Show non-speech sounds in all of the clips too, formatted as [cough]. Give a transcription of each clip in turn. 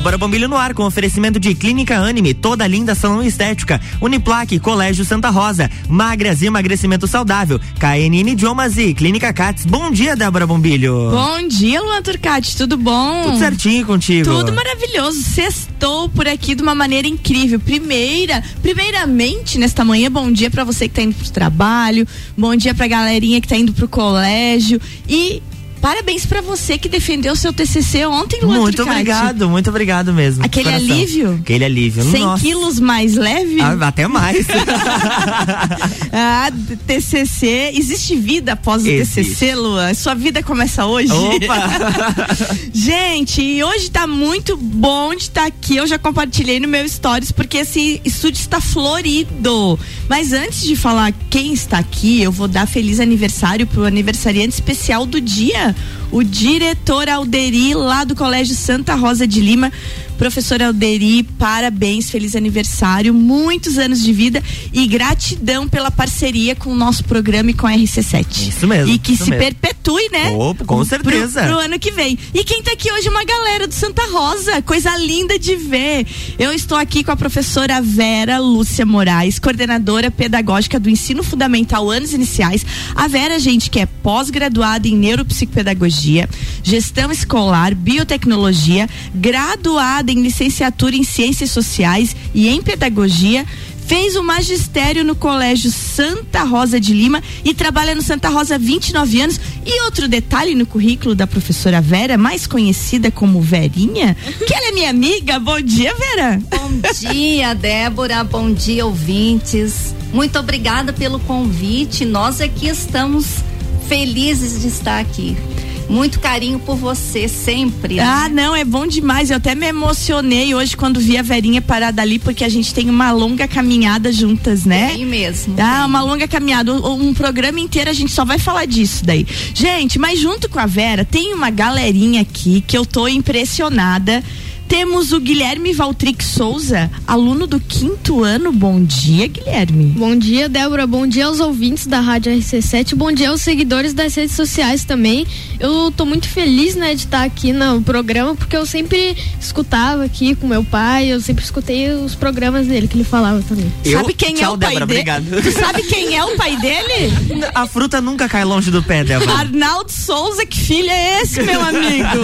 Débora Bombilho no ar com oferecimento de Clínica Anime, toda linda salão estética, Uniplaque, Colégio Santa Rosa, Magras e emagrecimento saudável, KNN Idiomas e Clínica Cats. Bom dia, Débora Bombilho. Bom dia, Luan Turcati, tudo bom? Tudo certinho contigo. Tudo maravilhoso. Sextou por aqui de uma maneira incrível. Primeira, primeiramente, nesta manhã, bom dia para você que tá indo pro trabalho, bom dia pra galerinha que tá indo pro colégio e Parabéns para você que defendeu seu TCC ontem, Luan Muito Trucati. obrigado, muito obrigado mesmo. Aquele alívio? Aquele alívio. 100 Nossa. quilos mais leve? Ah, até mais. [laughs] ah, TCC. Existe vida após Existe. o TCC, Luan? Sua vida começa hoje? Opa! [laughs] Gente, hoje tá muito bom de estar tá aqui. Eu já compartilhei no meu stories porque esse estúdio está florido. Mas antes de falar quem está aqui, eu vou dar feliz aniversário pro aniversariante especial do dia o diretor Alderi, lá do Colégio Santa Rosa de Lima. Professor Alderi, parabéns, feliz aniversário, muitos anos de vida e gratidão pela parceria com o nosso programa e com a RC7. Isso mesmo. E que se mesmo. perpetue, né? Opa, com certeza. Pro, pro, ano que vem. E quem tá aqui hoje é uma galera do Santa Rosa, coisa linda de ver. Eu estou aqui com a professora Vera Lúcia Moraes, coordenadora pedagógica do ensino fundamental anos iniciais. A Vera, gente, que é pós-graduada em neuropsicopedagogia, gestão escolar, biotecnologia, graduada em licenciatura em Ciências Sociais e em Pedagogia, fez o magistério no Colégio Santa Rosa de Lima e trabalha no Santa Rosa há 29 anos. E outro detalhe no currículo da professora Vera, mais conhecida como Verinha, [laughs] que ela é minha amiga. Bom dia, Vera. Bom dia, Débora. Bom dia, ouvintes. Muito obrigada pelo convite. Nós aqui estamos felizes de estar aqui muito carinho por você sempre. Ah, não, é bom demais. Eu até me emocionei hoje quando vi a Verinha parada ali, porque a gente tem uma longa caminhada juntas, né? Tem mesmo. Ah, tem. uma longa caminhada. Um, um programa inteiro a gente só vai falar disso daí. Gente, mas junto com a Vera, tem uma galerinha aqui que eu tô impressionada temos o Guilherme Valtric Souza, aluno do quinto ano. Bom dia, Guilherme. Bom dia, Débora. Bom dia aos ouvintes da Rádio RC7. Bom dia aos seguidores das redes sociais também. Eu tô muito feliz, né, de estar aqui no programa, porque eu sempre escutava aqui com meu pai, eu sempre escutei os programas dele que ele falava também. Eu? Sabe quem Tchau, é o pai dele? Obrigado. Tu sabe quem é o pai dele? A fruta nunca cai longe do pé, Débora. Arnaldo Souza, que filho é esse, meu amigo?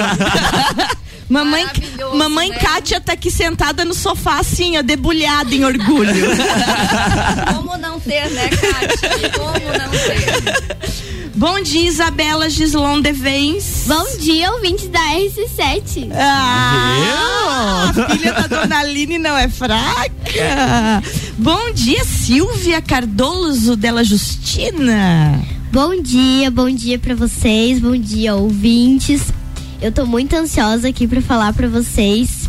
[laughs] Mamãe, mamãe né? Kátia tá aqui sentada no sofá, assim, ó, debulhada em orgulho. [laughs] Como não ter, né, Kátia? Como não ter? Bom dia, Isabela Gislon Devens. Bom dia, ouvintes da RC7. Ah, a filha da dona Aline não é fraca. Bom dia, Silvia Cardoso dela Justina. Bom dia, bom dia para vocês, bom dia, ouvintes. Eu tô muito ansiosa aqui para falar para vocês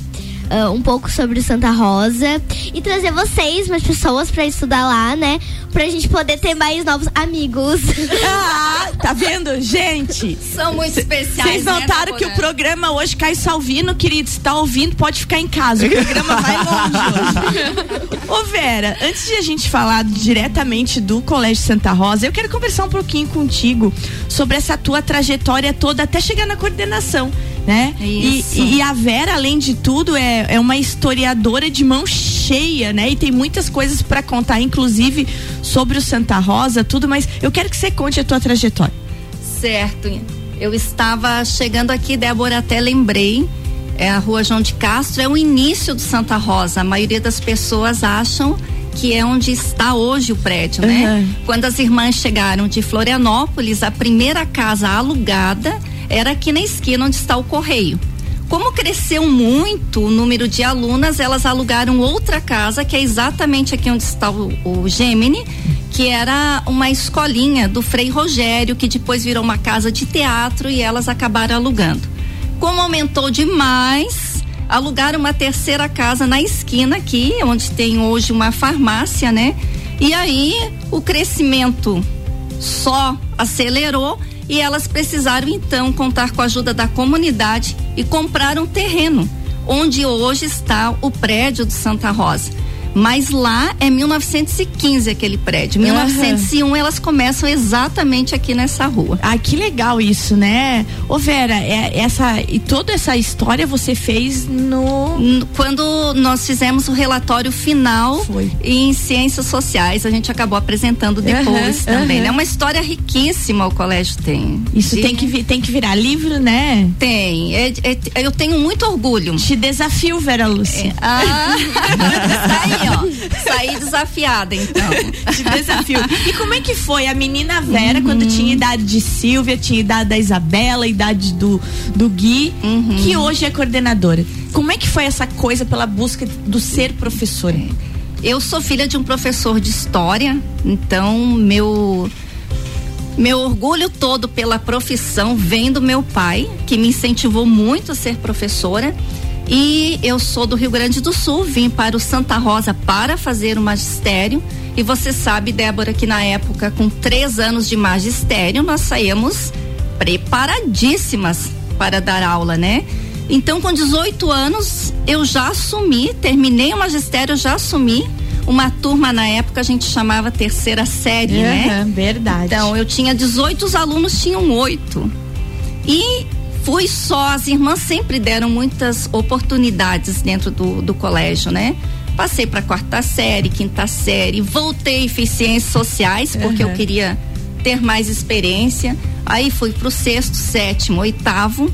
uh, um pouco sobre o Santa Rosa e trazer vocês, mais pessoas para estudar lá, né? Pra gente poder ter mais novos amigos. [laughs] Ah, tá vendo? Gente! São muito especiais. Vocês né, notaram né, que o programa hoje cai Salvino, querido. Se tá ouvindo, pode ficar em casa. O programa vai longe hoje. Ô, Vera, antes de a gente falar diretamente do Colégio Santa Rosa, eu quero conversar um pouquinho contigo sobre essa tua trajetória toda até chegar na coordenação né? E, e, a Vera, além de tudo, é, é uma historiadora de mão cheia, né? E tem muitas coisas para contar, inclusive sobre o Santa Rosa, tudo, mas eu quero que você conte a tua trajetória. Certo. Eu estava chegando aqui, Débora, até lembrei. É a rua João de Castro, é o início do Santa Rosa. A maioria das pessoas acham que é onde está hoje o prédio, né? Uhum. Quando as irmãs chegaram de Florianópolis, a primeira casa alugada era aqui na esquina onde está o correio. Como cresceu muito o número de alunas, elas alugaram outra casa, que é exatamente aqui onde está o, o Gemini, que era uma escolinha do Frei Rogério, que depois virou uma casa de teatro e elas acabaram alugando. Como aumentou demais, alugaram uma terceira casa na esquina aqui, onde tem hoje uma farmácia, né? E aí o crescimento só acelerou e elas precisaram então contar com a ajuda da comunidade e comprar um terreno onde hoje está o prédio do Santa Rosa. Mas lá é 1915 aquele prédio. 1901 elas começam exatamente aqui nessa rua. Ah, que legal isso, né? Ô Vera, é, essa e toda essa história você fez no quando nós fizemos o relatório final Foi. em ciências sociais, a gente acabou apresentando depois Uhum, também. uhum. É uma história riquíssima o colégio tem. Isso De- tem que tem que virar livro, né? tem. É- é- eu tenho muito orgulho. Te desafio, Vera Lúcia. Ah, [laughs] saí, ó. Saí desafiada, então. [laughs] Te desafio. E como é que foi a menina Vera quando tinha idade de Silvia, tinha idade da Isabela, idade do, do Gui, que hoje é coordenadora? Como é que foi essa coisa pela busca do ser professora? Eu sou filha de um professor de história, então meu meu orgulho todo pela profissão vem do meu pai, que me incentivou muito a ser professora. E eu sou do Rio Grande do Sul, vim para o Santa Rosa para fazer o magistério. E você sabe, Débora, que na época, com três anos de magistério, nós saímos preparadíssimas para dar aula, né? Então, com 18 anos, eu já assumi, terminei o magistério, já assumi uma turma na época a gente chamava terceira série, né? Aham, verdade. Então, eu tinha 18, os alunos tinham oito. E fui só, as irmãs sempre deram muitas oportunidades dentro do, do colégio, né? Passei para quarta série, quinta série, voltei fiz ciências sociais, porque Uhum. eu queria ter mais experiência. Aí fui pro sexto, sétimo, oitavo.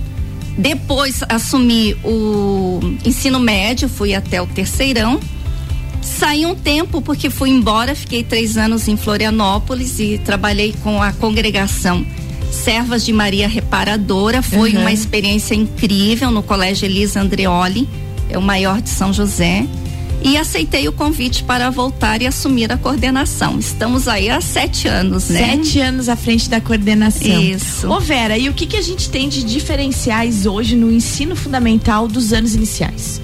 Depois assumi o ensino médio, fui até o terceirão. Saí um tempo porque fui embora, fiquei três anos em Florianópolis e trabalhei com a congregação Servas de Maria Reparadora. Foi Uhum. uma experiência incrível no Colégio Elisa Andreoli, é o maior de São José. E aceitei o convite para voltar e assumir a coordenação. Estamos aí há sete anos, né? Sete anos à frente da coordenação. Isso. Ô Vera, e o que, que a gente tem de diferenciais hoje no ensino fundamental dos anos iniciais?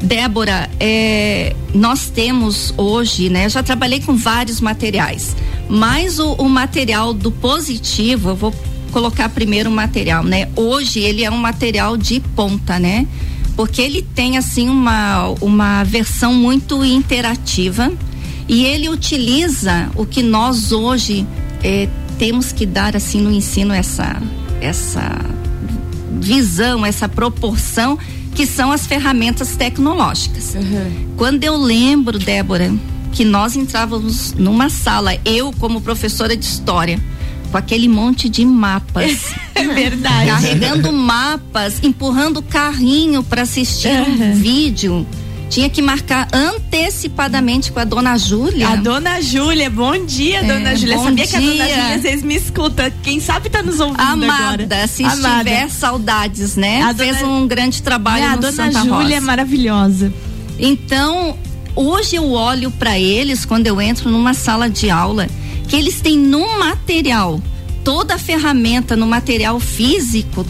Débora, é, nós temos hoje, né? Já trabalhei com vários materiais, mas o, o material do positivo, eu vou colocar primeiro o material, né? Hoje ele é um material de ponta, né? Porque ele tem assim uma, uma versão muito interativa e ele utiliza o que nós hoje eh, temos que dar assim no ensino essa essa visão, essa proporção que são as ferramentas tecnológicas. Quando eu lembro, Débora, que nós entrávamos numa sala, eu como professora de história, com aquele monte de mapas, [laughs] É verdade. carregando mapas, empurrando o carrinho para assistir um vídeo. Tinha que marcar antecipadamente com a dona Júlia. A dona Júlia, bom dia, É, dona Júlia. bom Sabia que a dona dia. Júlia às vezes me escuta. Quem sabe tá nos ouvindo Amada, agora. se Amada. estiver saudades, né? A Fez dona- um grande trabalho É, a no dona Santa Júlia Rosa. é maravilhosa. Então, hoje eu olho para eles quando eu entro numa sala de aula, que eles têm no material, toda a ferramenta no material físico,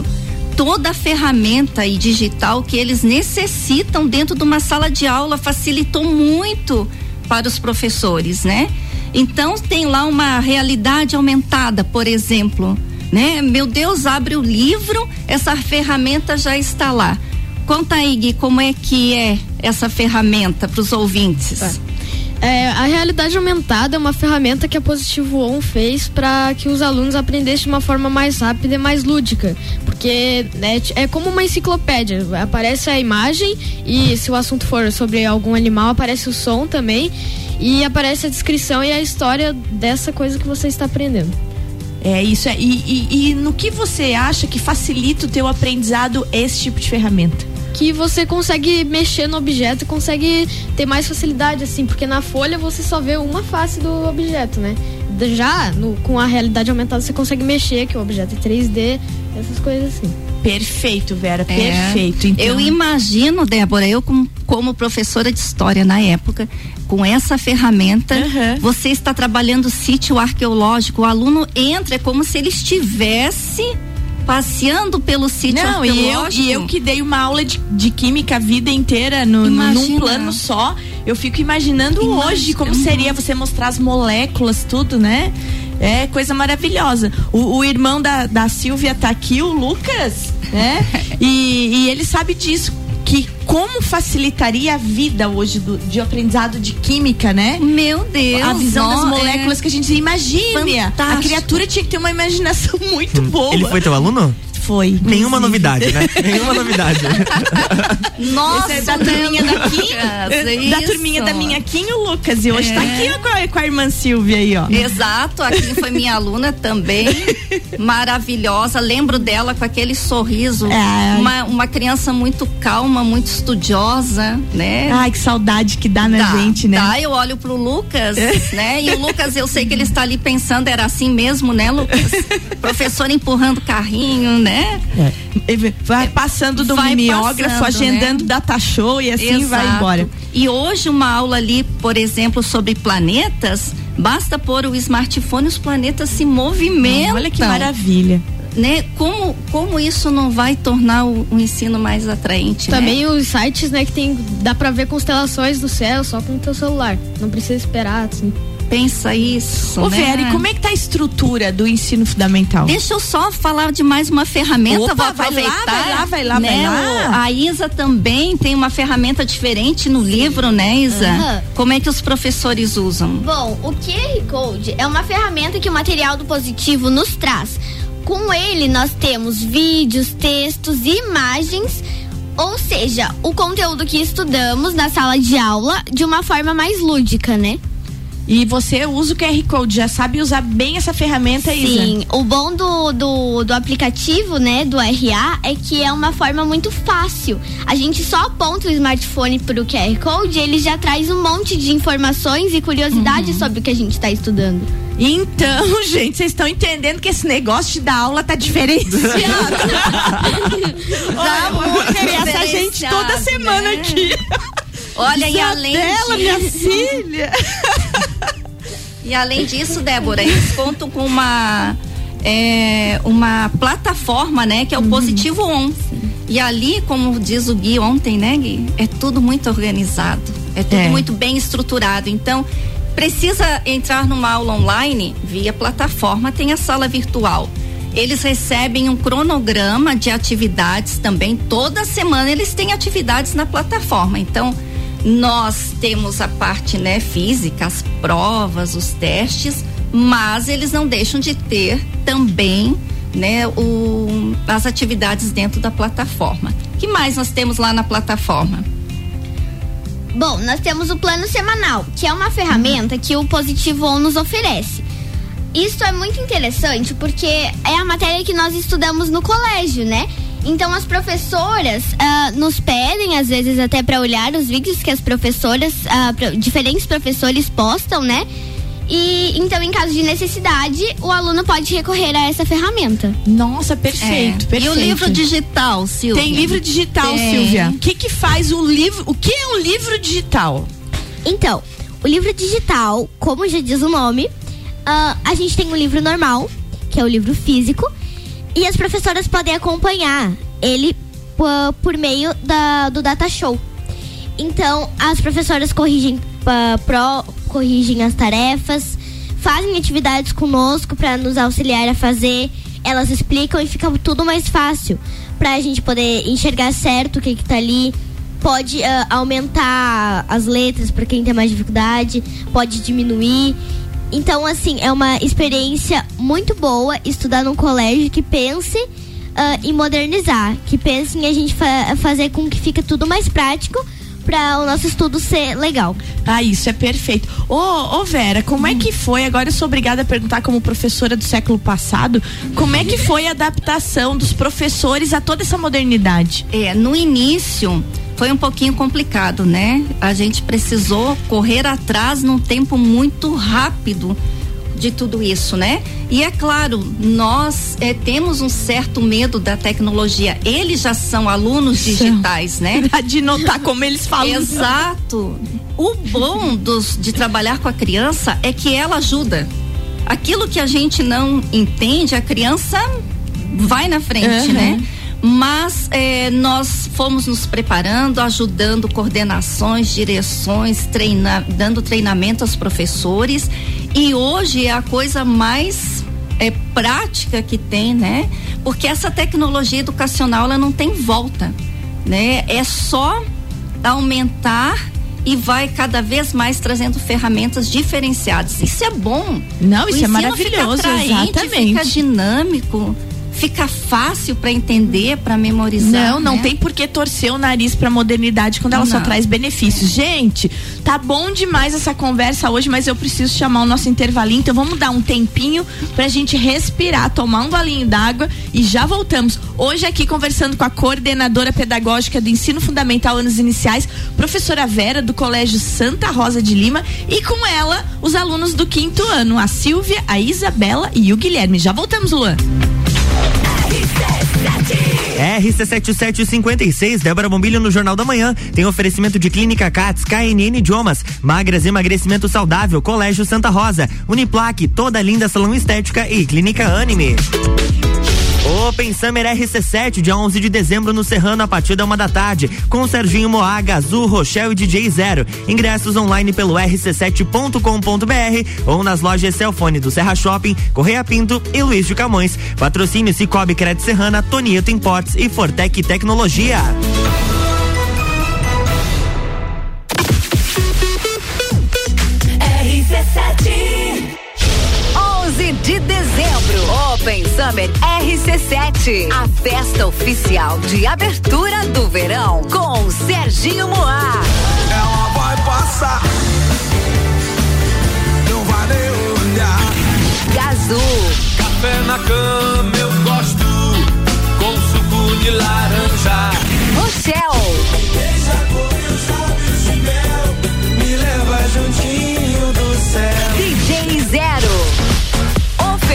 toda a ferramenta e digital que eles necessitam dentro de uma sala de aula facilitou muito para os professores, né? Então tem lá uma realidade aumentada, por exemplo, né? Meu Deus, abre o livro, essa ferramenta já está lá. Conta aí, Gui, como é que é essa ferramenta para os ouvintes? É, a realidade aumentada é uma ferramenta que a Positivo On fez para que os alunos aprendessem de uma forma mais rápida e mais lúdica. Porque né, é como uma enciclopédia. Aparece a imagem e se o assunto for sobre algum animal, aparece o som também. E aparece a descrição e a história dessa coisa que você está aprendendo. É isso. É. E, e- e no que você acha que facilita o teu aprendizado esse tipo de ferramenta? Que você consegue mexer no objeto e consegue ter mais facilidade, assim, porque na folha você só vê uma face do objeto, né? Já no- com a realidade aumentada você consegue mexer, que o objeto é 3D, essas coisas assim. Perfeito, Vera. É. Perfeito. Então, Eu imagino, Débora, eu como, como professora de história na época, com essa ferramenta, Aham. você está trabalhando sítio arqueológico, o aluno entra, é como se ele estivesse passeando pelo sítio Não, e eu, e eu que dei uma aula de, de química a vida inteira no, no- num plano só, eu fico imaginando Imagina. hoje como seria você mostrar as moléculas, tudo, né? É coisa maravilhosa. O, o irmão da, da Silvia tá aqui, o Lucas, né? [laughs] E, e ele sabe disso. Que como facilitaria a vida hoje do, de aprendizado de química, né? Meu Deus. A visão das moléculas é que a gente imagine. A fantástico. criatura tinha que ter uma imaginação [laughs] muito boa. Ele foi teu aluno? Foi. Nenhuma inclusive. novidade, né? [laughs] Nenhuma novidade. Nossa, é da turminha né, daqui, Lucas? da turminha da minha Kim, o Lucas. E hoje É. tá aqui ó, com, a, com a irmã Silvia aí, ó. Exato, a Kim foi minha aluna também, [laughs] maravilhosa. Lembro dela com aquele sorriso, É. uma, uma criança muito calma, muito estudiosa, né? Ai, que saudade que dá na Dá, gente, né? dá, eu olho pro Lucas, né? E o Lucas, eu sei que ele está ali pensando, era assim mesmo, né, Lucas? [laughs] Professor empurrando carrinho, né? Ele Vai passando do Vai mimeógrafo, passando, agendando data show e assim vai Exato. embora. E hoje uma aula ali, por exemplo, sobre planetas, basta pôr o smartphone, os planetas se movimentam. Olha que maravilha. Né? Como, como isso não vai tornar o, o ensino mais atraente? né? Também os sites, né, que tem. Dá pra ver constelações do céu só com o teu celular. Não precisa esperar, assim. Pensa isso. Ô, né? Vera, e como é que tá a estrutura do ensino fundamental? Deixa eu só falar de mais uma ferramenta, Opa, vou vai lá, aproveitar. vai lá, vai lá, vai né? lá. O- A Isa também tem uma ferramenta diferente no livro, né, Isa? Aham. Como é que os professores usam? Bom, o QR Code é uma ferramenta que o material do positivo nos traz. Com ele, nós temos vídeos, textos e imagens, ou seja, o conteúdo que estudamos na sala de aula de uma forma mais lúdica, né? E você usa o QR Code, já sabe usar bem essa ferramenta, Isa? Sim, o bom do, do, do aplicativo, né, do RA, é que é uma forma muito fácil. A gente só aponta o smartphone pro QR Code e ele já traz um monte de informações e curiosidades sobre o que a gente está estudando. Então, [laughs] gente, vocês estão entendendo que esse negócio de dar aula tá diferenciado. [laughs] Vou querer essa gente toda semana né? aqui. Olha, e além dela, de- minha [laughs] filha. E além disso, Débora, eles contam com uma é, uma plataforma, né, que é o Positivo On. E ali, como diz o Gui ontem, né, Gui, é tudo muito organizado, é tudo É. muito bem estruturado. Então, precisa entrar numa aula online via plataforma, tem a sala virtual. Eles recebem um cronograma de atividades também. Toda semana eles têm atividades na plataforma. Então, nós temos a parte né, física, as provas, os testes, mas eles não deixam de ter também né, o, as atividades dentro da plataforma. Que mais nós temos lá na plataforma? Bom, nós temos o plano semanal, que é uma ferramenta que o Positivo On nos oferece. Isso é muito interessante porque é a matéria que nós estudamos no colégio, né? Então as professoras ah, nos pedem, às vezes até para olhar os vídeos que as professoras, pro- diferentes professores postam, né? E então, em caso de necessidade, o aluno pode recorrer a essa ferramenta. Nossa, perfeito, É. perfeito. E o livro digital, Silvia? Tem livro digital, Tem. Silvia. O que que faz o livro? O que é um livro digital? Então, o livro digital, como já diz o nome, ah, a gente tem o livro normal, que é o livro físico, e as professoras podem acompanhar ele por, por meio da, do Data Show. Então, as professoras corrigem, ah, pro, corrigem as tarefas, fazem atividades conosco para nos auxiliar a fazer. Elas explicam e fica tudo mais fácil para a gente poder enxergar certo o que que tá ali. Pode ah, aumentar as letras para quem tem mais dificuldade, pode diminuir. Então, assim, é uma experiência muito boa estudar num colégio que pense ah, em modernizar, que pense em a gente fa- fazer com que fique tudo mais prático para o nosso estudo ser legal. Ah, isso é perfeito. Ô, ô Vera, como é que foi? Agora eu sou obrigada a perguntar como professora do século passado, como é que foi a adaptação dos professores a toda essa modernidade? É, no início foi um pouquinho complicado, né? A gente precisou correr atrás num tempo muito rápido de tudo isso, né? E é claro, nós eh, temos um certo medo da tecnologia. Eles já são alunos digitais, né? [laughs] De notar como eles falam. Exato. O bom dos, de trabalhar com a criança é que ela ajuda. Aquilo que a gente não entende, a criança vai na frente, Uhum. né? Mas eh, nós fomos nos preparando, ajudando coordenações, direções, treina, dando treinamento aos professores. E hoje é a coisa mais é, prática que tem, né? Porque essa tecnologia educacional ela não tem volta. né? É só aumentar e vai cada vez mais trazendo ferramentas diferenciadas. Isso é bom. Não, isso é maravilhoso, fica atraente, exatamente. Fica dinâmico fica fácil para entender, para memorizar. Não, não né? tem por que torcer o nariz para modernidade quando ela não. só traz benefícios. Gente, tá bom demais essa conversa hoje, mas eu preciso chamar o nosso intervalinho, então vamos dar um tempinho pra gente respirar, tomar um golinho d'água e já voltamos. Hoje aqui conversando com a coordenadora pedagógica do Ensino Fundamental Anos Iniciais, professora Vera do Colégio Santa Rosa de Lima e com ela os alunos do quinto ano, a Silvia, a Isabela e o Guilherme. Já voltamos, Luan. RC7756, Débora Bombilho no Jornal da Manhã. Tem oferecimento de Clínica Cats, KNN Idiomas, Magras Emagrecimento Saudável, Colégio Santa Rosa, Uniplaque, Toda Linda Salão Estética e Clínica Anime. Open Summer RC7, dia 11 de dezembro no Serrano, a partir da uma da tarde, com Serginho Moaga, Azul, Rochelle e DJ Zero. Ingressos online pelo rc7.com.br ou nas lojas Celfone do Serra Shopping, Correia Pinto e Luiz de Camões. Patrocínio Cicobi Crédito Serrana, Tonieto Imports e Fortec Tecnologia. Open Summer RC7, a festa oficial de abertura do verão com Serginho Moá. Ela vai passar, não vai nem olhar. Gazul, Café na cama eu gosto, com suco de laranja. Rochelle, Beija de mel, me leva juntinho do céu.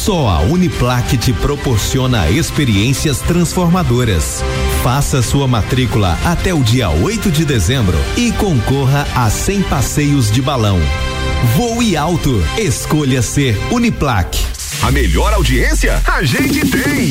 Só a Uniplaque te proporciona experiências transformadoras. Faça sua matrícula até o dia 8 de dezembro e concorra a 100 passeios de balão. Voe alto. Escolha ser Uniplaque. A melhor audiência a gente tem.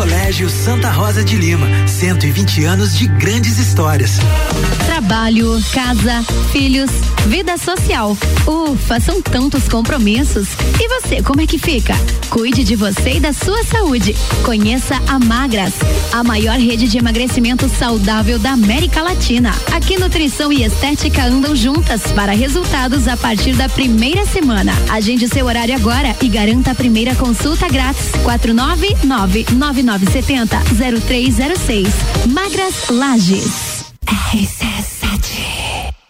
Colégio Santa Rosa de Lima, 120 anos de grandes histórias. Trabalho, casa, filhos, vida social. Ufa, são tantos compromissos. E você, como é que fica? Cuide de você e da sua saúde. Conheça a Magras, a maior rede de emagrecimento saudável da América Latina. Aqui nutrição e estética andam juntas para resultados a partir da primeira semana. Agende seu horário agora e garanta a primeira consulta grátis. 499 9970 0306. Magras Lages.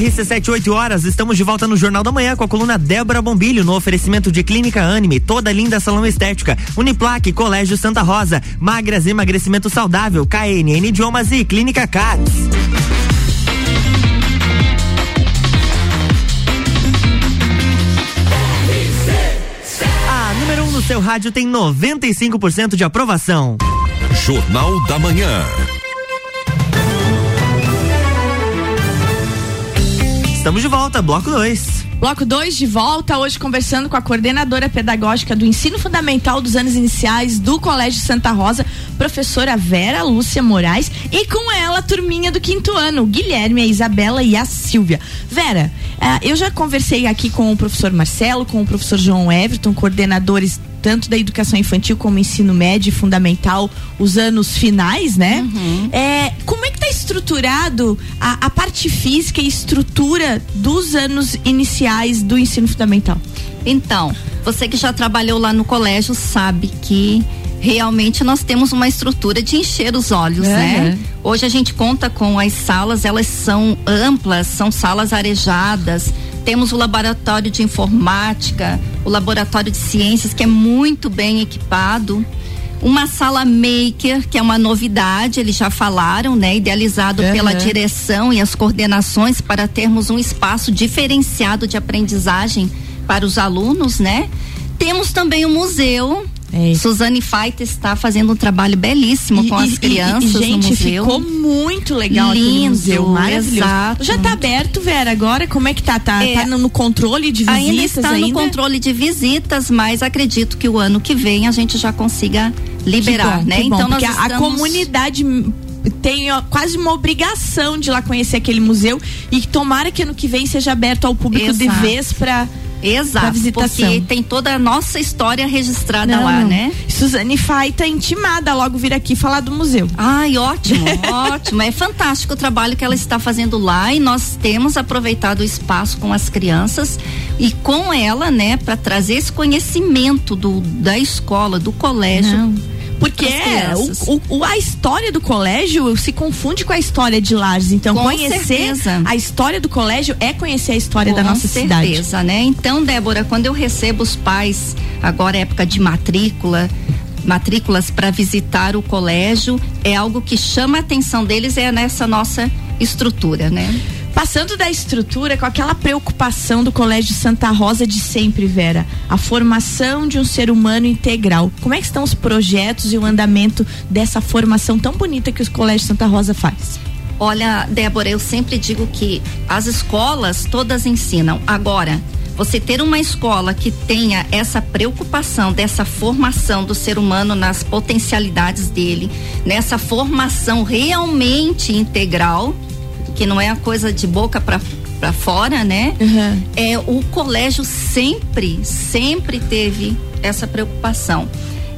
RC7, 8 horas, estamos de volta no Jornal da Manhã com a coluna Débora Bombilho, no oferecimento de Clínica Anime, toda linda salão estética, Uniplaque, Colégio Santa Rosa, Magras Emagrecimento Saudável, KNN Idiomas e Clínica Cats. A número 1 no seu rádio tem 95% de aprovação. Jornal da Manhã. Estamos de volta, bloco 2. Bloco 2 de volta, hoje conversando com a coordenadora pedagógica do ensino fundamental dos anos iniciais do Colégio Santa Rosa, professora Vera Lúcia Moraes, e com ela a turminha do quinto ano, o Guilherme, a Isabela e a Silvia. Vera, eh, eu já conversei aqui com o professor Marcelo, com o professor João Everton, coordenadores tanto da educação infantil como ensino médio e fundamental, os anos finais, né? É, como é que está estruturado a, a parte física e estrutura dos anos iniciais do ensino fundamental? Então, você que já trabalhou lá no colégio sabe que realmente nós temos uma estrutura de encher os olhos, É. né? Hoje a gente conta com as salas, elas são amplas, são salas arejadas. Temos o laboratório de informática, o laboratório de ciências que é muito bem equipado. Uma sala maker, que é uma novidade, eles já falaram, né? Idealizado Aham. pela direção e as coordenações para termos um espaço diferenciado de aprendizagem para os alunos, né? Temos também o museu. Suzane Faita está fazendo um trabalho belíssimo com as crianças e, gente, no museu. ficou muito legal Lindo, museu, maravilhoso. exato. Já tá aberto, Vera, agora? Como é que tá? Tá, É. tá no, controle de visitas ainda está no controle de visitas, mas acredito que o ano que vem a gente já consiga liberar, bom, né? então nós porque a- estamos... comunidade tem ó, quase uma obrigação de ir lá conhecer aquele museu e tomara que ano que vem seja aberto ao público de Exato. vez para Exato, visitação. porque tem toda a nossa história registrada Não, lá, não. né? Suzane Faita intimada logo vir aqui falar do museu. Ai, ótimo, [laughs] ótimo. É fantástico o trabalho que ela está fazendo lá e nós temos aproveitado o espaço com as crianças e com ela, né, para trazer esse conhecimento do, da escola, do colégio. Não. Porque é, o, o- a história do colégio se confunde com a história de Lages. Então, Com conhecer certeza. a história do colégio é conhecer a história da Com nossa cidade. certeza, né? Então, Débora, quando eu recebo os pais, agora é época de matrícula, matrículas para visitar o colégio, é algo que chama a atenção deles é nessa nossa estrutura, né? Passando da estrutura com aquela preocupação do Colégio Santa Rosa de sempre, Vera, a formação de um ser humano integral. Como é que estão os projetos e o andamento dessa formação tão bonita que o Colégio Santa Rosa faz? Olha, Débora, eu sempre digo que as escolas todas ensinam. Agora, você ter uma escola que tenha essa preocupação dessa formação do ser humano nas potencialidades dele, nessa formação realmente integral, que não é a coisa de boca para para fora, né? É o colégio sempre, sempre teve essa preocupação.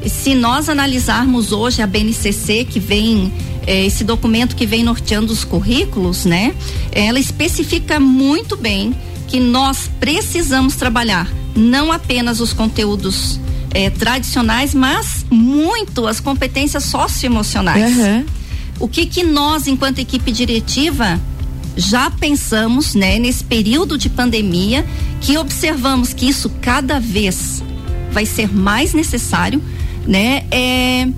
E se nós analisarmos hoje a BNCC que vem eh, esse documento que vem norteando os currículos, né? Ela especifica muito bem que nós precisamos trabalhar não apenas os conteúdos eh, tradicionais, mas muito as competências socioemocionais. Uhum. O que que nós, enquanto equipe diretiva, já pensamos, né, nesse período de pandemia, que observamos que isso cada vez vai ser mais necessário, né? É,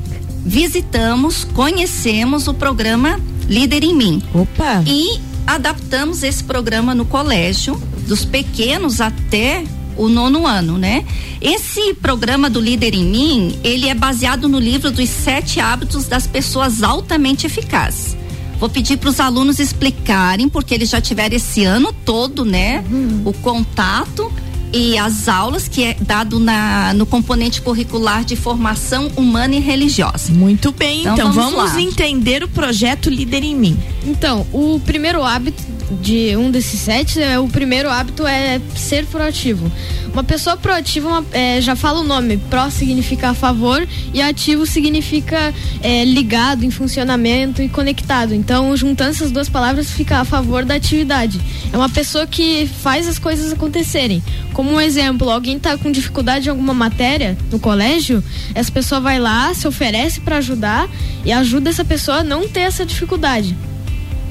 visitamos, conhecemos o programa Líder em Mim. Opa! E adaptamos esse programa no colégio, dos pequenos até o nono ano, né? Esse programa do Líder em Mim, ele é baseado no livro dos sete hábitos das pessoas altamente eficazes. Vou pedir para os alunos explicarem, porque eles já tiveram esse ano todo, né? O contato e as aulas que é dado na, no componente curricular de formação humana e religiosa. Muito bem, então, Então, vamos, vamos entender o projeto Líder em Mim. Então, o primeiro hábito de um desses sete, é, o primeiro hábito é ser proativo. Uma pessoa proativa uma- é, já fala o nome. Pró significa a favor e ativo significa é, ligado, em funcionamento e conectado. Então, juntando essas duas palavras, fica a favor da atividade. É uma pessoa que faz as coisas acontecerem. Como um exemplo, alguém está com dificuldade em alguma matéria no colégio, essa pessoa vai lá, se oferece para ajudar e ajuda essa pessoa a não ter essa dificuldade.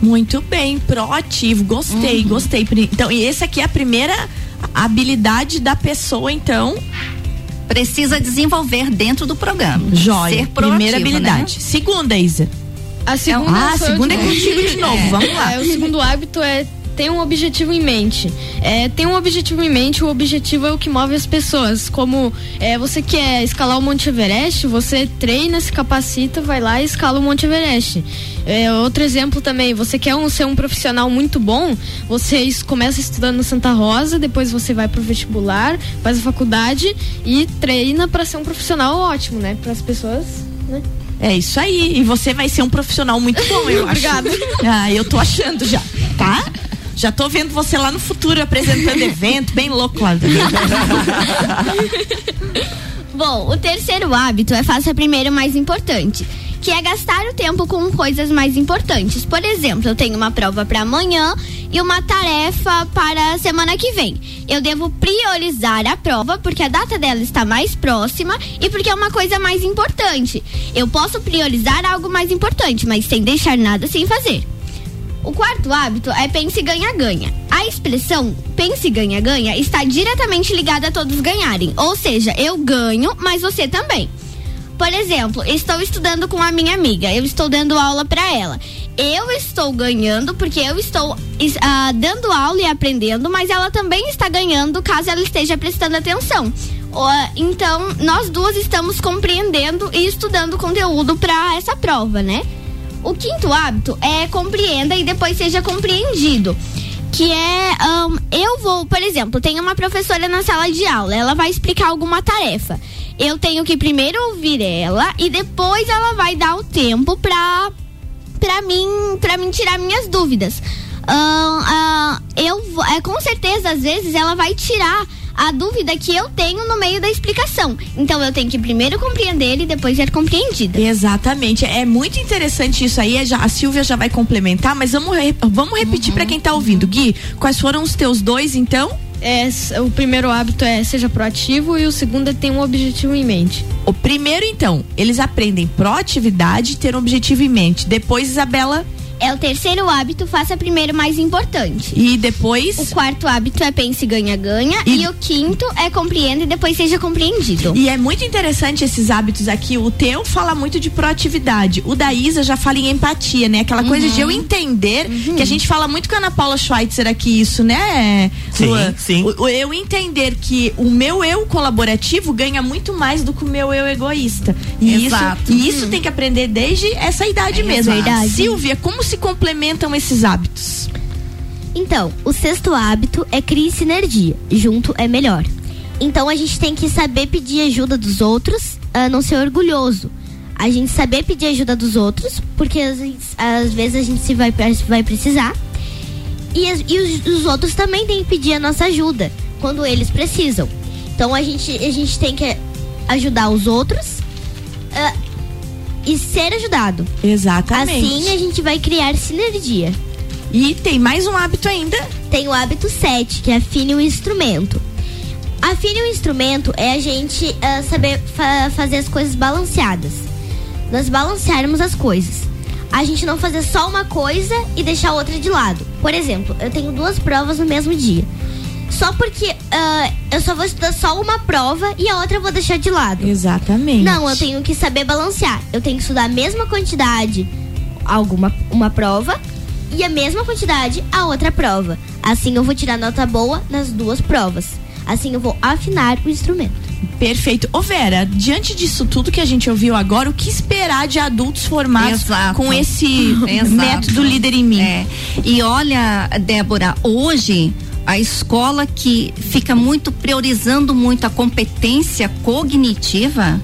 Muito bem, proativo, gostei, Uhum. gostei. Então, e esse aqui é a primeira habilidade da pessoa, então. Precisa desenvolver dentro do programa. Joia. Ser proativo, primeira habilidade. né? Segunda, Isa. A segunda, Ah, a segunda é contigo de novo, [laughs] vamos lá. É, o segundo hábito é tem um objetivo em mente. É, tem um objetivo em mente, o objetivo é o que move as pessoas. Como é, você quer escalar o Monte Everest, você treina, se capacita, vai lá e escala o Monte Everest. É, outro exemplo também, você quer um, ser um profissional muito bom, você começa estudando no Santa Rosa, depois você vai pro vestibular, faz a faculdade e treina para ser um profissional ótimo, né? Para as pessoas, né? É isso aí. E você vai ser um profissional muito bom, eu [laughs] acho. Obrigada. Ah, eu tô achando já, tá? Já tô vendo você lá no futuro apresentando [laughs] evento, bem louco lá. [laughs] Bom, o terceiro hábito é faça primeiro o mais importante, que é gastar o tempo com coisas mais importantes. Por exemplo, eu tenho uma prova para amanhã e uma tarefa para a semana que vem. Eu devo priorizar a prova porque a data dela está mais próxima e porque é uma coisa mais importante. Eu posso priorizar algo mais importante, mas sem deixar nada sem fazer. O quarto hábito é pense ganha-ganha. A expressão pense ganha-ganha está diretamente ligada a todos ganharem. Ou seja, eu ganho, mas você também. Por exemplo, estou estudando com a minha amiga, eu estou dando aula para ela. Eu estou ganhando porque eu estou ah, dando aula e aprendendo, mas ela também está ganhando caso ela esteja prestando atenção. Ó, Então, nós duas estamos compreendendo e estudando conteúdo para essa prova, né? O quinto hábito é compreenda e depois seja compreendido. Que é, ahn, eu vou, por exemplo, tem uma professora na sala de aula, ela vai explicar alguma tarefa. Eu tenho que primeiro ouvir ela e depois ela vai dar o tempo pra, pra mim, para mim tirar minhas dúvidas. Ah, eu é, com certeza, às vezes, ela vai tirar a dúvida que eu tenho no meio da explicação. Então eu tenho que primeiro compreender e depois ser compreendida. Exatamente. É muito interessante isso aí. É já- A Silvia já vai complementar, mas vamos, re- vamos repetir pra quem tá ouvindo. Gui, quais foram os teus dois, então? É, o primeiro hábito é seja proativo e o segundo é ter um objetivo em mente. O primeiro, então, eles aprendem proatividade e ter um objetivo em mente. Depois, Isabela. É o terceiro hábito, faça primeiro o mais importante. E depois. O quarto hábito é pense ganha-ganha. E... o quinto é compreenda e depois seja compreendido. E é muito interessante esses hábitos aqui. O teu fala muito de proatividade. O da Isa já fala em empatia, né? Aquela coisa de eu entender, que a gente fala muito com a Ana Paula Schweitzer aqui, isso, né? Sim, Luan? sim. O, eu entender que o meu eu colaborativo ganha muito mais do que o meu eu egoísta. E Exato. isso, e isso tem que aprender desde essa idade É mesmo. verdade. Silvia, como se complementam esses hábitos? Então, o sexto hábito é crie sinergia. Junto é melhor. Então a gente tem que saber pedir ajuda dos outros, ah, não ser orgulhoso. A gente saber pedir ajuda dos outros, porque às, às vezes a gente se vai, vai precisar. E, e os, os outros também têm que pedir a nossa ajuda quando eles precisam. Então a gente, a gente tem que ajudar os outros ah, e ser ajudado. Exatamente. Assim a gente vai criar sinergia. E tem mais um hábito ainda. Tem o hábito 7, que é afine o instrumento. Afine o instrumento é a gente ah, saber fa- fazer as coisas balanceadas. Nós balancearmos as coisas. A gente não fazer só uma coisa e deixar a outra de lado. Por exemplo, eu tenho duas provas no mesmo dia. Só porque ah, eu só vou estudar só uma prova e a outra eu vou deixar de lado. Exatamente. Não, eu tenho que saber balancear. Eu tenho que estudar a mesma quantidade alguma uma prova e a mesma quantidade a outra prova. Assim eu vou tirar nota boa nas duas provas. Assim eu vou afinar o instrumento. Perfeito. Ô Vera, diante disso tudo que a gente ouviu agora, o que esperar de adultos formados Exato. com esse Exato. método líder em mim? É. E olha, Débora, hoje a escola que fica muito priorizando muito a competência cognitiva,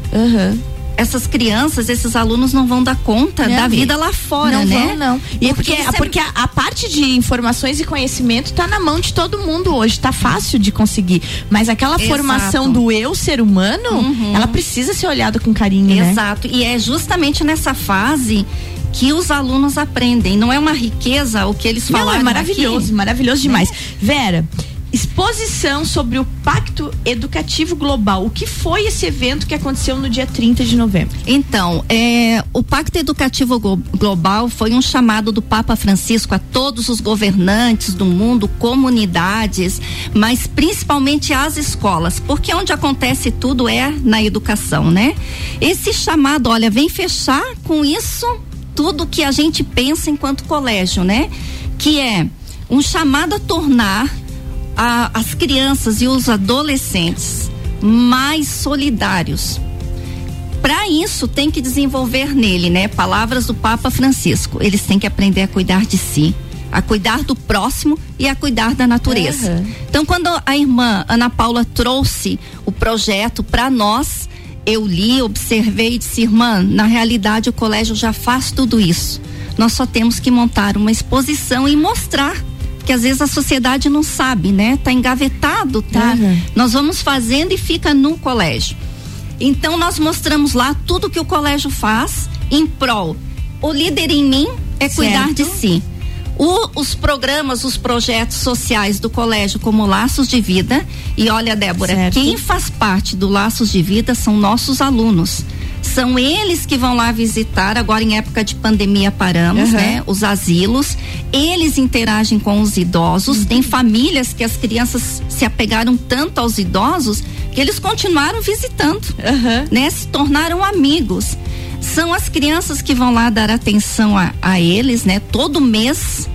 essas crianças, esses alunos não vão dar conta Né, da amiga? vida lá fora, não né? Vão, não. E é porque, é- porque a, a parte de informações e conhecimento tá na mão de todo mundo hoje, tá fácil de conseguir. Mas aquela Exato. formação do eu ser humano, Uhum. ela precisa ser olhada com carinho, né? Exato. E é justamente nessa fase que os alunos aprendem. Não é uma riqueza o que eles Não, falaram é maravilhoso, aqui. maravilhoso demais. Vera, exposição sobre o Pacto Educativo Global. O que foi esse evento que aconteceu no dia 30 de novembro? Então, é, o Pacto Educativo Glo- Global foi um chamado do Papa Francisco a todos os governantes do mundo, comunidades, mas principalmente às escolas, porque onde acontece tudo é na educação, né? Esse chamado, olha, vem fechar com isso tudo que a gente pensa enquanto colégio, né? Que é um chamado a tornar a- as crianças e os adolescentes mais solidários. Para isso, tem que desenvolver nele, né? Palavras do Papa Francisco. Eles têm que aprender a cuidar de si, a cuidar do próximo e a cuidar da natureza. Aham. Então, quando a irmã Ana Paula trouxe o projeto para nós, eu li, observei e disse, irmã, na realidade o colégio já faz tudo isso. Nós só temos que montar uma exposição e mostrar. Porque às vezes a sociedade não sabe, né? Tá engavetado, tá? Uhum. Nós vamos fazendo e fica no colégio. Então nós mostramos lá tudo que o colégio faz em prol. O líder em mim é cuidar de si. O- os programas, os projetos sociais do colégio, como Laços de Vida. E olha, Débora, Certo. quem faz parte do Laços de Vida são nossos alunos. São eles que vão lá visitar, agora em época de pandemia paramos, Aham. né? Os asilos. Eles interagem com os idosos. Tem famílias que as crianças se apegaram tanto aos idosos que eles continuaram visitando, né? Se tornaram amigos. São as crianças que vão lá dar atenção a, a eles, né? Todo mês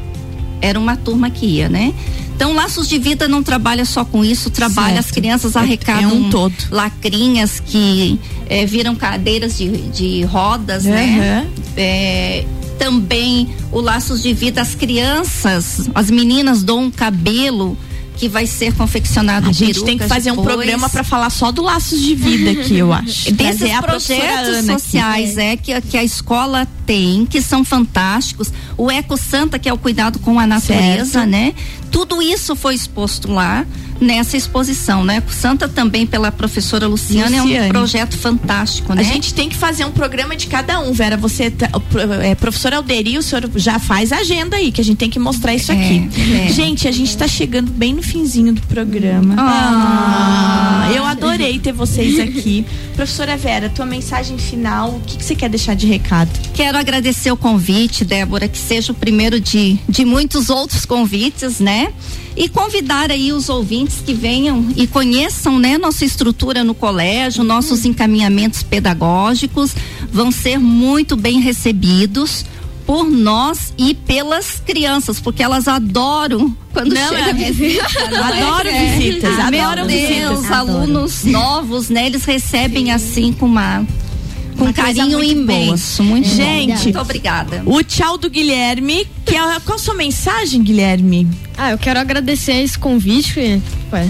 era uma turma que ia, né? Então, Laços de Vida não trabalha só com isso, trabalha Certo. as crianças É- arrecadam é um todo. lacrinhas que eh, viram cadeiras de, de rodas, né? É, também o Laços de Vida, as crianças, as meninas doam um cabelo que vai ser confeccionado A gente tem que fazer um depois. programa para falar só do Laços de Vida aqui, eu acho. Desses professora projetos Ana aqui. sociais é que, que a escola tem, que são fantásticos. O Eco Santa, que é o cuidado com a natureza, Certo. né? Tudo isso foi exposto lá nessa exposição, né? Santa também pela professora Luciana, é Luciane. um projeto fantástico, A né? gente tem que fazer um programa de cada um, Vera. Você, tá, é, professor Alderi, o senhor já faz a agenda aí, que a gente tem que mostrar isso É, aqui. é. Gente, a gente tá chegando bem no finzinho do programa. Ah. Ah, eu adorei ter vocês aqui. Professora Vera, tua mensagem final, o que, que você quer deixar de recado? Quero agradecer o convite, Débora, que seja o primeiro de, de muitos outros convites, né? E convidar aí os ouvintes que venham e conheçam, né, nossa estrutura no colégio, nossos encaminhamentos pedagógicos vão ser muito bem recebidos por nós e pelas crianças, porque elas adoram quando Não, chega é- visita. é? Adoram É. visitas, Ah, adoram Meu Deus, visitas. alunos novos, né? Eles recebem assim com uma com carinho imenso, muito bom. Gente, muito obrigada. O tchau do Guilherme, que é, qual a sua mensagem, Guilherme? Ah, eu quero agradecer esse convite. Ué,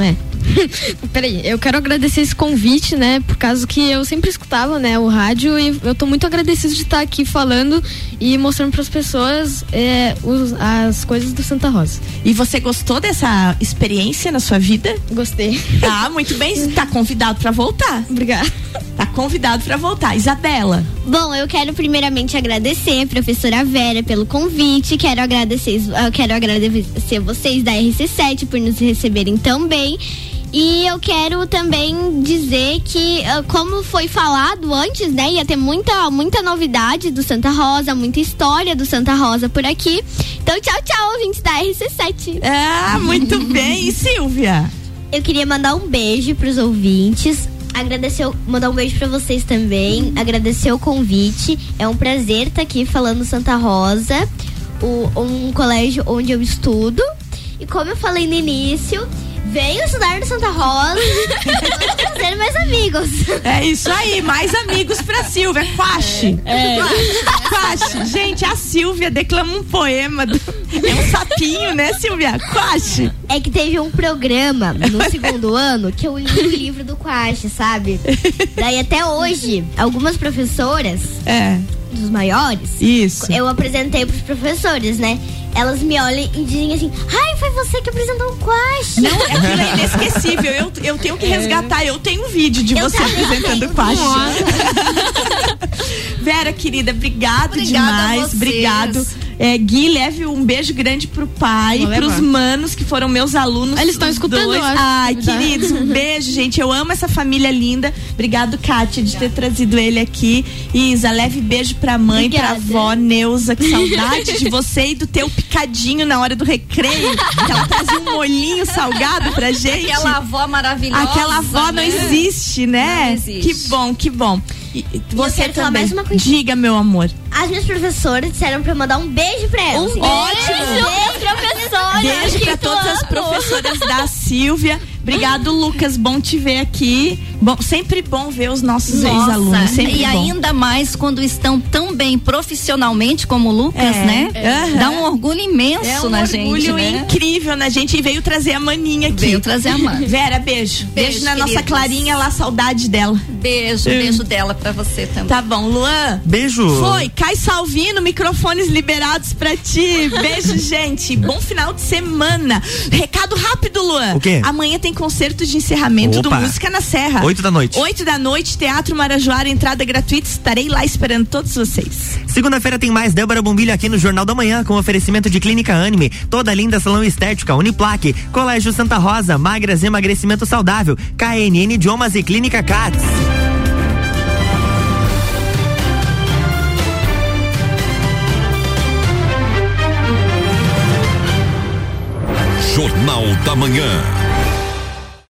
é. [laughs] Peraí, eu quero agradecer esse convite, né? Por causa que eu sempre escutava, né, o rádio e eu tô muito agradecido de estar aqui falando e mostrando para as pessoas é, os- as coisas do Santa Rosa. E você gostou dessa experiência na sua vida? Gostei. Tá, muito bem. Tá convidado pra voltar. Obrigada. Tá convidado pra voltar. Isabela. Bom, eu quero primeiramente agradecer a professora Vera pelo convite. Quero agradecer, eu quero agradecer vocês da RC7 por nos receberem tão bem. E eu quero também dizer que, ah, como foi falado antes, né, ia ter muita, muita novidade do Santa Rosa, muita história do Santa Rosa por aqui. Então, tchau, tchau, ouvintes da RC7. Ah, muito [laughs] bem. E Silvia? Eu queria mandar um beijo pros ouvintes. Agradecer, mandar um beijo pra vocês também. Agradecer o convite. É um prazer estar aqui falando Santa Rosa, o- um colégio onde eu estudo. E como eu falei no início, venho estudar no Santa Rosa. Vamos trazer mais amigos. É isso aí, mais amigos pra Silvia. Quache. É. Quache. Gente, a Silvia declama um poema. do- É um sapinho, né, Silvia? Quache. É que teve um programa no segundo ano que eu li o livro do Quache, sabe? Daí até hoje, algumas professoras É. dos maiores, Isso. eu apresentei pros professores, né? Elas me olham e dizem assim: Ai, foi você que apresentou o Quache. Não, aquilo é inesquecível. Eu, eu tenho que resgatar. Eu tenho um vídeo de Eu você também apresentando o Quache. [laughs] Vera, querida, obrigado Obrigada demais. Obrigado. É, Gui, leve um beijo grande pro pai, Vou pros levar. manos que foram meus alunos. Eles estão escutando, dois. eu acho. Ai, Verdade. queridos, um beijo, gente. Eu amo essa família linda. Obrigado, Kátia, de ter trazido ele aqui. Isa, leve beijo pra mãe, pra Obrigada. avó Neuza. Que saudade de você e do teu picadinho na hora do recreio. Que ela trazia um molhinho salgado pra gente. Aquela avó maravilhosa. Aquela avó não né? existe, né? Não existe. Que bom, que bom. E- Você quero falar também. mais uma coisa. Diga, meu amor. As minhas professoras disseram pra eu mandar um beijo pra elas. Um Ótimo! beijo, professora! Beijo pra todas as professoras da Silvia. Obrigado, Lucas. Bom te ver aqui. Bom, sempre bom ver os nossos ex-alunos. E bom. ainda mais quando estão tão bem profissionalmente como o Lucas, É, né? aham. Dá um orgulho imenso É um na orgulho gente, né? incrível na gente e veio trazer a maninha aqui. Veio trazer a Mana. Vera, beijo. Beijo, Beijo, na nossa. Clarinha lá, saudade dela. Beijo, Hum. beijo dela pra você também. Tá bom, Luan. Beijo. Foi, Cai Salvino, microfones liberados pra ti. [laughs] Beijo, gente. Bom final de semana. Recado rápido, Luan. O quê? Amanhã tem concerto de encerramento Opa. do Música na Serra. Oito da noite. Oito da noite, Teatro Marajoara, entrada gratuita. Estarei lá esperando todos vocês. Segunda-feira tem mais Débora Bombilho aqui no Jornal da Manhã com oferecimento de Clínica Anime, toda linda salão estética, Uniplaque, Colégio Santa Rosa, Magras Emagrecimento Saudável, KNN Idiomas e Clínica Cats. Jornal da Manhã.